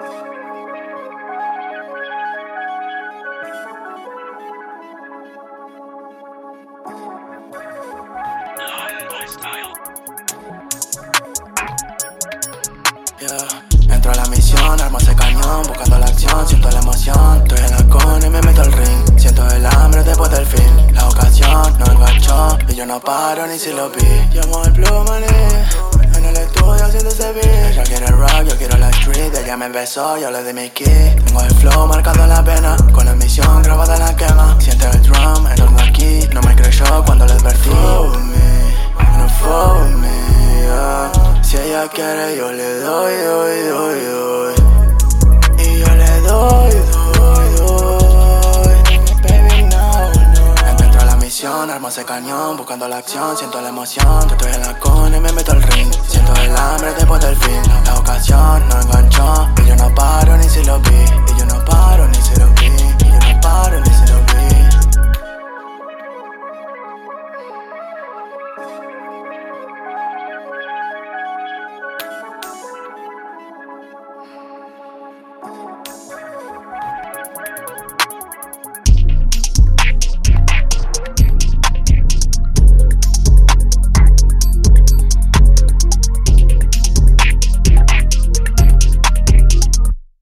Entro a la misión, armo ese cañón, buscando la acción, siento la emoción. Estoy en la con y me meto al ring. Siento el hambre después del fin. La ocasión no enganchó y yo no paro ni si lo vi. Llamo el pluma street. Ella me besó, yo le di mi key. Tengo el flow marcado en la pena, con la misión grabada en la quema. Siente el drum, enorme aquí. No me creyó cuando le advertí. Me, no follow me, yeah. Si ella quiere, yo le doy, doy, doy, doy. Y yo le doy, doy, doy. Baby, no, no. Entro a la misión, armo ese cañón, buscando la acción, siento la emoción. Yo estoy en la con y me meto Bye.